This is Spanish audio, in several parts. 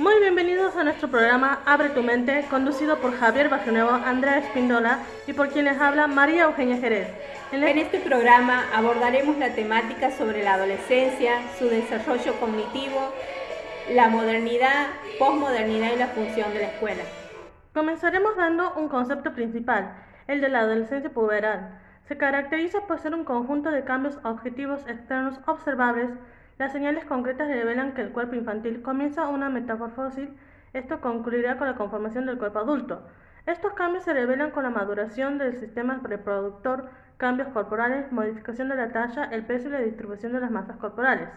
Muy bienvenidos a nuestro programa Abre tu mente, conducido por Javier Bajonuevo, Andrea Espíndola y por quienes habla María Eugenia Jerez. En este programa abordaremos la temática sobre la adolescencia, su desarrollo cognitivo, la modernidad, posmodernidad y la función de la escuela. Comenzaremos dando un concepto principal, el de la adolescencia puberal. Se caracteriza por ser un conjunto de cambios objetivos externos observables las señales concretas revelan que el cuerpo infantil comienza una metamorfosis, esto concluirá con la conformación del cuerpo adulto. Estos cambios se revelan con la maduración del sistema reproductor, cambios corporales, modificación de la talla, el peso y la distribución de las masas corporales.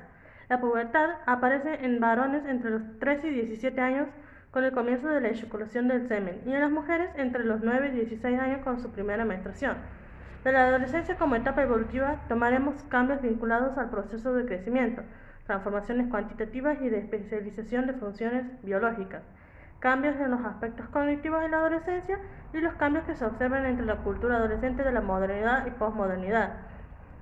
La pubertad aparece en varones entre los 13 y 17 años con el comienzo de la eyaculación del semen y en las mujeres entre los 9 y 16 años con su primera menstruación. De la adolescencia como etapa evolutiva tomaremos cambios vinculados al proceso de crecimiento, transformaciones cuantitativas y de especialización de funciones biológicas, cambios en los aspectos cognitivos de la adolescencia y los cambios que se observan entre la cultura adolescente de la modernidad y posmodernidad.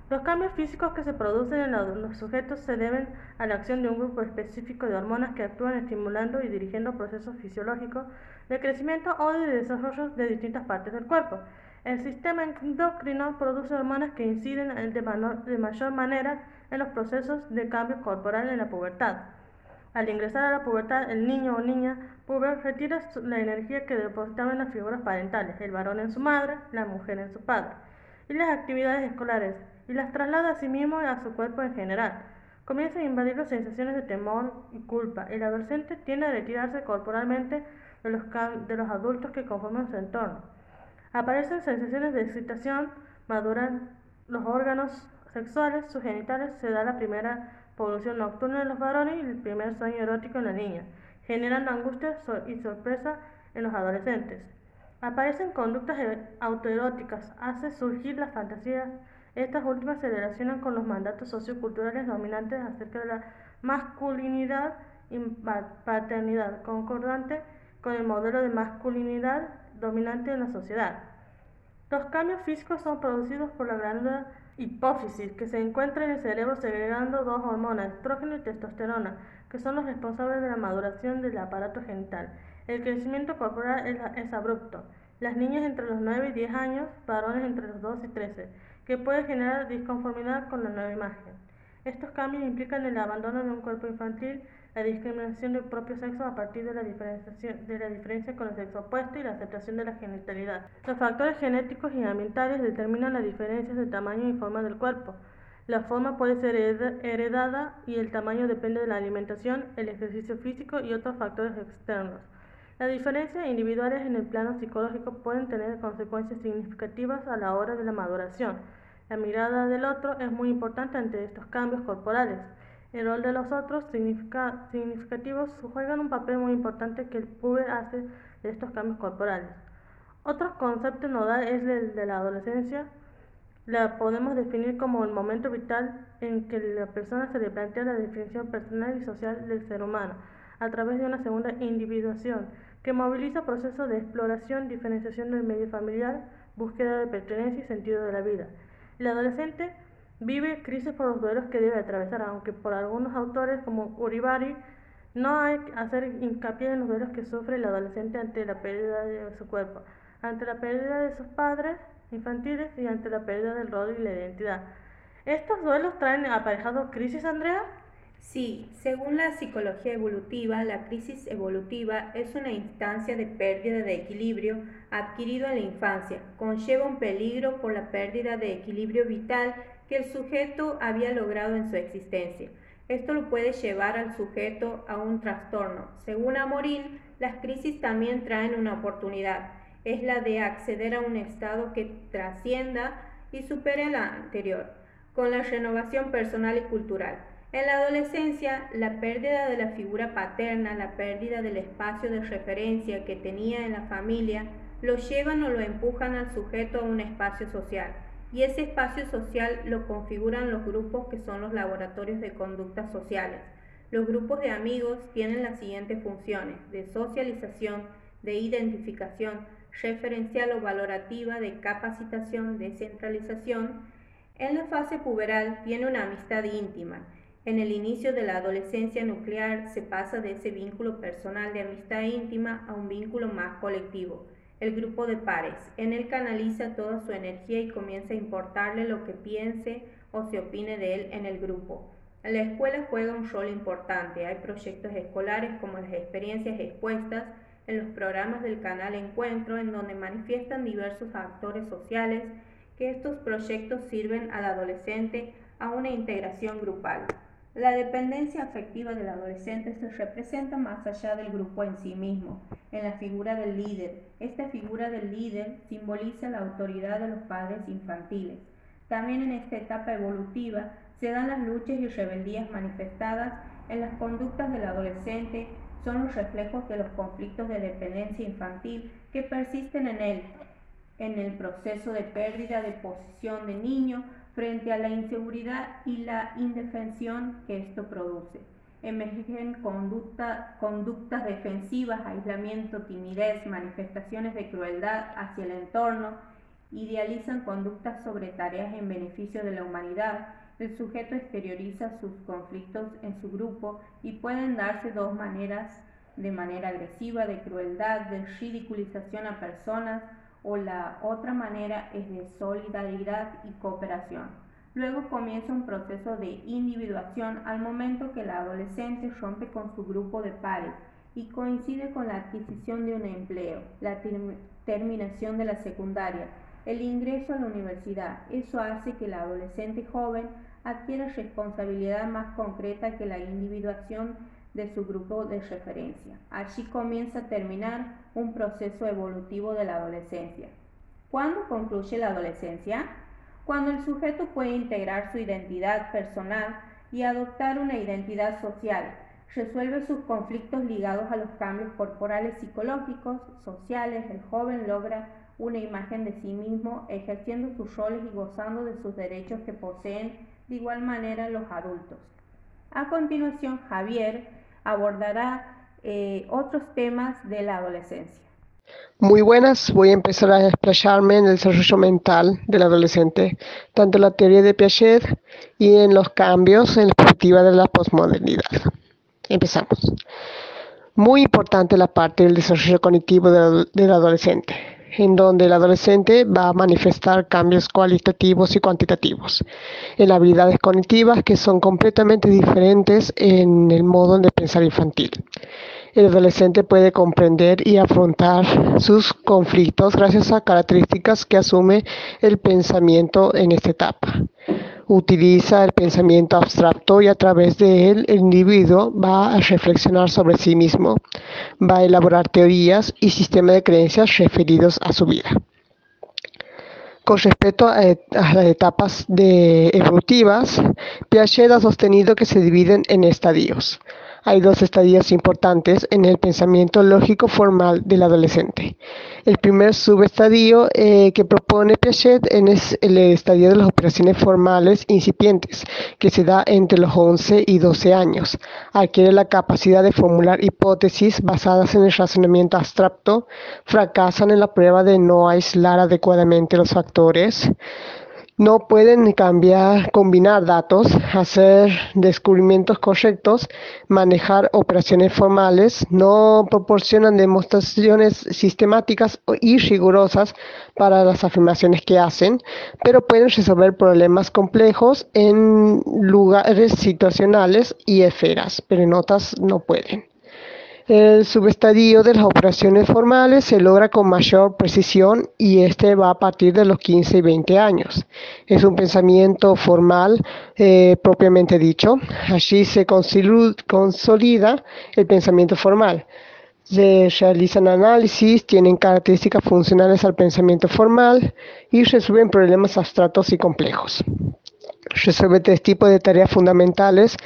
Los cambios físicos que se producen en los sujetos se deben a la acción de un grupo específico de hormonas que actúan estimulando y dirigiendo procesos fisiológicos de crecimiento o de desarrollo de distintas partes del cuerpo. El sistema endocrino produce hormonas que inciden de, mayor manera en los procesos de cambio corporal en la pubertad. Al ingresar a la pubertad, el niño o niña puber retira la energía que depositaba en las figuras parentales, el varón en su madre, la mujer en su padre, y las actividades escolares, y las traslada a sí mismo y a su cuerpo en general. Comienza a invadir las sensaciones de temor y culpa. El adolescente tiende a retirarse corporalmente de los, de los adultos que conforman su entorno. Aparecen sensaciones de excitación, maduran los órganos sexuales, sus genitales, se da la primera polución nocturna en los varones y el primer sueño erótico en la niña, generando angustia y sorpresa en los adolescentes. Aparecen conductas e-, autoeróticas, hace surgir las fantasías. Estas últimas se relacionan con los mandatos socioculturales dominantes acerca de la masculinidad y paternidad, concordante con el modelo de masculinidad dominante en la sociedad. Los cambios físicos son producidos por la glándula hipófisis, que se encuentra en el cerebro segregando dos hormonas, estrógeno y testosterona, que son los responsables de la maduración del aparato genital. El crecimiento corporal es, abrupto. Las niñas entre los 9 y 10 años, varones entre los 2 y 13, que puede generar disconformidad con la nueva imagen. Estos cambios implican el abandono de un cuerpo infantil la discriminación del propio sexo a partir de la, diferenciación, de la diferencia con el sexo opuesto y la aceptación de la genitalidad. Los factores genéticos y ambientales determinan las diferencias de tamaño y forma del cuerpo. La forma puede ser heredada y el tamaño depende de la alimentación, el ejercicio físico y otros factores externos. Las diferencias individuales en el plano psicológico pueden tener consecuencias significativas a la hora de la maduración. La mirada del otro es muy importante ante estos cambios corporales. El rol de los otros significativos juegan un papel muy importante que el puber hace de estos cambios corporales. Otro concepto nodal es el de la adolescencia. La podemos definir como el momento vital en que la persona se le plantea la definición personal y social del ser humano, a través de una segunda individuación, que moviliza procesos de exploración, diferenciación del medio familiar, búsqueda de pertenencia y sentido de la vida. El adolescente Vive crisis por los duelos que debe atravesar, aunque por algunos autores como Uribari no hay que hacer hincapié en los duelos que sufre el adolescente ante la pérdida de su cuerpo, ante la pérdida de sus padres infantiles y ante la pérdida del rol y la identidad. ¿Estos duelos traen aparejado crisis, Andrea? Sí, según la psicología evolutiva, la crisis evolutiva es una instancia de pérdida de equilibrio adquirido en la infancia. Conlleva un peligro por la pérdida de equilibrio vital que el sujeto había logrado en su existencia. Esto lo puede llevar al sujeto a un trastorno. Según Amorín, las crisis también traen una oportunidad. Es la de acceder a un estado que trascienda y supere la anterior, con la renovación personal y cultural. En la adolescencia, la pérdida de la figura paterna, la pérdida del espacio de referencia que tenía en la familia, lo llevan o lo empujan al sujeto a un espacio social y ese espacio social lo configuran los grupos que son los laboratorios de conductas sociales. Los grupos de amigos tienen las siguientes funciones de socialización, de identificación, referencial o valorativa, de capacitación, de centralización. En la fase puberal tiene una amistad íntima En el inicio de la adolescencia nuclear se pasa de ese vínculo personal de amistad íntima a un vínculo más colectivo, el grupo de pares. En él canaliza toda su energía y comienza a importarle lo que piense o se opine de él en el grupo. La escuela juega un rol importante. Hay proyectos escolares como las experiencias expuestas en los programas del canal Encuentro, en donde manifiestan diversos actores sociales que estos proyectos sirven al adolescente a una integración grupal. La dependencia afectiva del adolescente se representa más allá del grupo en sí mismo, en la figura del líder. Esta figura del líder simboliza la autoridad de los padres infantiles. También en esta etapa evolutiva se dan las luchas y rebeldías manifestadas en las conductas del adolescente, son los reflejos de los conflictos de dependencia infantil que persisten en él, en el proceso de pérdida de posición de niño, frente a la inseguridad y la indefensión que esto produce. Emergen conductas defensivas, aislamiento, timidez, manifestaciones de crueldad hacia el entorno, idealizan conductas sobre tareas en beneficio de la humanidad, el sujeto exterioriza sus conflictos en su grupo y pueden darse dos maneras, de manera agresiva, de crueldad, de ridiculización a personas, o la otra manera es de solidaridad y cooperación. Luego comienza un proceso de individuación al momento que el adolescente rompe con su grupo de pares y coincide con la adquisición de un empleo, la terminación de la secundaria, el ingreso a la universidad. Eso hace que el adolescente joven adquiera responsabilidad más concreta que la individuación de su grupo de referencia. Allí comienza a terminar un proceso evolutivo de la adolescencia. ¿Cuándo concluye la adolescencia? Cuando el sujeto puede integrar su identidad personal y adoptar una identidad social, resuelve sus conflictos ligados a los cambios corporales psicológicos, sociales, el joven logra una imagen de sí mismo, ejerciendo sus roles y gozando de sus derechos que poseen de igual manera los adultos. A continuación, Javier abordará eh, otros temas de la adolescencia. Muy buenas, voy a empezar a explayarme en el desarrollo mental del adolescente, tanto en la teoría de Piaget y en los cambios en la perspectiva de la posmodernidad. Empezamos. Muy importante la parte del desarrollo cognitivo del adolescente en donde el adolescente va a manifestar cambios cualitativos y cuantitativos en habilidades cognitivas que son completamente diferentes en el modo de pensar infantil. El adolescente puede comprender y afrontar sus conflictos gracias a características que asume el pensamiento en esta etapa utiliza el pensamiento abstracto y a través de él el individuo va a reflexionar sobre sí mismo, va a elaborar teorías y sistemas de creencias referidos a su vida. Con respecto a, las etapas evolutivas, Piaget ha sostenido que se dividen en estadios. Hay dos estadios importantes en el pensamiento lógico formal del adolescente. El primer subestadio eh, que propone Piaget es el estadio de las operaciones formales incipientes, que se da entre los 11 y 12 años. Adquiere la capacidad de formular hipótesis basadas en el razonamiento abstracto, fracasan en la prueba de no aislar adecuadamente los factores, no pueden cambiar, combinar datos, hacer descubrimientos correctos, manejar operaciones formales, no proporcionan demostraciones sistemáticas y rigurosas para las afirmaciones que hacen, pero pueden resolver problemas complejos en lugares situacionales y esferas, pero en otras no pueden. El subestadio de las operaciones formales se logra con mayor precisión y este va a partir de los 15 y 20 años. Es un pensamiento formal eh, propiamente dicho. Allí se consolida el pensamiento formal. Se realizan análisis, tienen características funcionales al pensamiento formal y resuelven problemas abstractos y complejos resuelve tres tipos de tareas fundamentales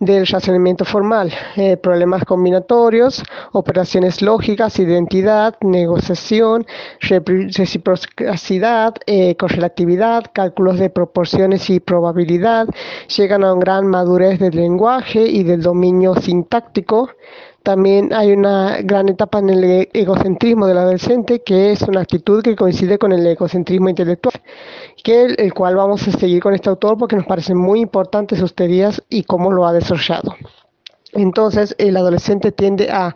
del razonamiento formal, eh, problemas combinatorios, operaciones lógicas, identidad, negociación, reciprocidad, eh, correlatividad, cálculos de proporciones y probabilidad, llegan a una gran madurez del lenguaje y del dominio sintáctico, También hay una gran etapa en el e-, egocentrismo del adolescente, que es una actitud que coincide con el egocentrismo intelectual, que el, el cual vamos a seguir con este autor porque nos parecen muy importantes sus teorías y cómo lo ha desarrollado. Entonces el adolescente tiende a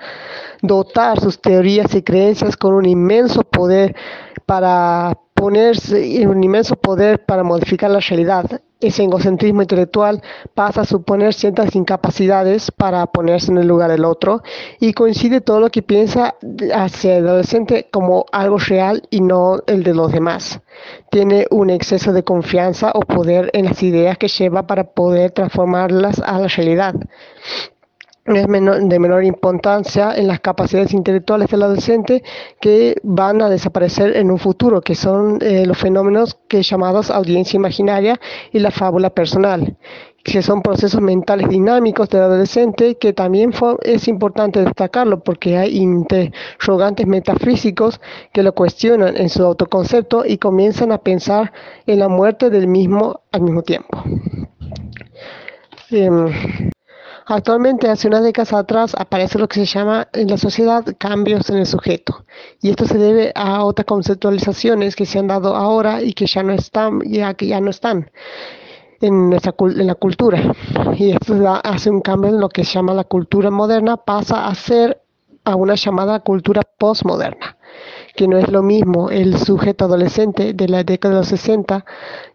dotar sus teorías y creencias con un inmenso poder para ponerse un inmenso poder para modificar la realidad. Ese egocentrismo intelectual pasa a suponer ciertas incapacidades para ponerse en el lugar del otro y coincide todo lo que piensa hacia el adolescente como algo real y no el de los demás. Tiene un exceso de confianza o poder en las ideas que lleva para poder transformarlas a la realidad de menor importancia en las capacidades intelectuales del adolescente que van a desaparecer en un futuro, que son eh, los fenómenos que llamados audiencia imaginaria y la fábula personal, que son procesos mentales dinámicos del adolescente que también es importante destacarlo porque hay interrogantes metafísicos que lo cuestionan en su autoconcepto y comienzan a pensar en la muerte del mismo al mismo tiempo. Em, Actualmente, hace unas décadas atrás, aparece lo que se llama en la sociedad cambios en el sujeto. Y esto se debe a otras conceptualizaciones que se han dado ahora y que ya no están, ya que ya no están en, nuestra, en la cultura. Y esto hace un cambio en lo que se llama la cultura moderna, pasa a ser a una llamada cultura postmoderna que no es lo mismo el sujeto adolescente de la década de los 60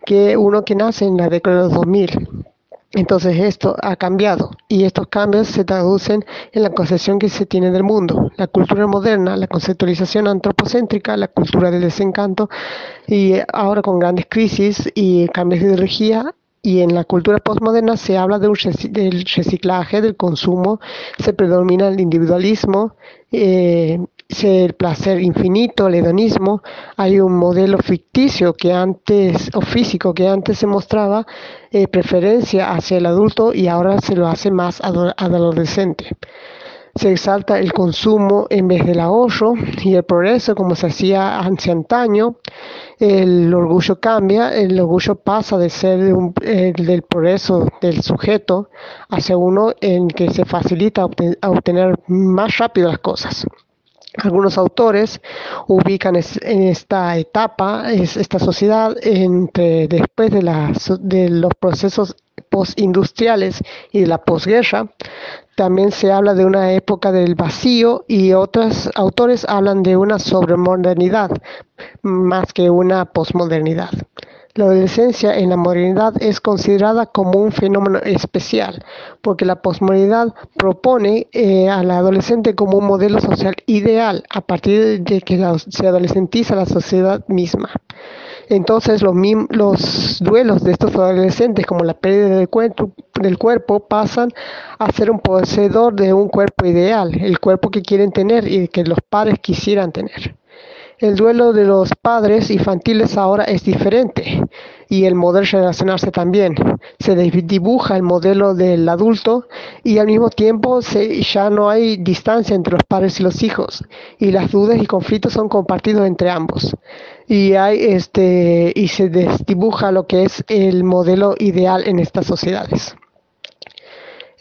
que uno que nace en la década de los 2000. Entonces esto ha cambiado y estos cambios se traducen en la concepción que se tiene del mundo. La cultura moderna, la conceptualización antropocéntrica, la cultura del desencanto y ahora con grandes crisis y cambios de ideología y en la cultura postmoderna se habla del reciclaje, del consumo, se predomina el individualismo, eh, el placer infinito, el hedonismo, hay un modelo ficticio que antes, o físico, que antes se mostraba eh, preferencia hacia el adulto y ahora se lo hace más adolescente. Se exalta el consumo en vez del ahorro y el progreso como se hacía hace antaño. El orgullo cambia, el orgullo pasa de ser del progreso del sujeto hacia uno en que se facilita obtener más rápido las cosas. Algunos autores ubican en esta etapa, esta sociedad, entre después de, de los procesos postindustriales y de la posguerra. También se habla de una época del vacío y otros autores hablan de una sobremodernidad más que una posmodernidad. La adolescencia en la modernidad es considerada como un fenómeno especial, porque la posmodernidad propone eh, al adolescente como un modelo social ideal a partir de que se adolescentiza la sociedad misma. Entonces los, los duelos de estos adolescentes, como la pérdida del del cuerpo, pasan a ser un poseedor de un cuerpo ideal, el cuerpo que quieren tener y que los padres quisieran tener. El duelo de los padres infantiles ahora es diferente y el modelo relacionarse también. Se dibuja el modelo del adulto y al mismo tiempo se, ya no hay distancia entre los padres y los hijos y las dudas y conflictos son compartidos entre ambos. Y, hay este, y se desdibuja lo que es el modelo ideal en estas sociedades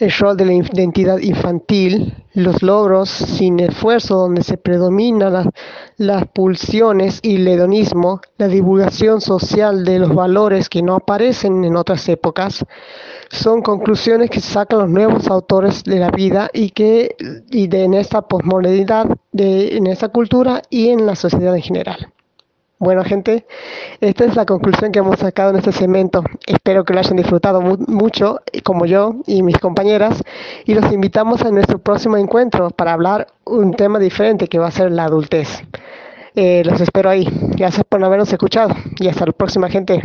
el rol de la identidad infantil, los logros sin esfuerzo donde se predominan las, pulsiones y el hedonismo, la divulgación social de los valores que no aparecen en otras épocas, son conclusiones que sacan los nuevos autores de la vida y que y de en esta posmodernidad, de, en esta cultura y en la sociedad en general. Bueno, gente, esta es la conclusión que hemos sacado en este segmento. Espero que lo hayan disfrutado mucho, como yo y mis compañeras, y los invitamos a nuestro próximo encuentro para hablar un tema diferente que va a ser la adultez. Eh, los espero ahí. Gracias por habernos escuchado y hasta la próxima, gente.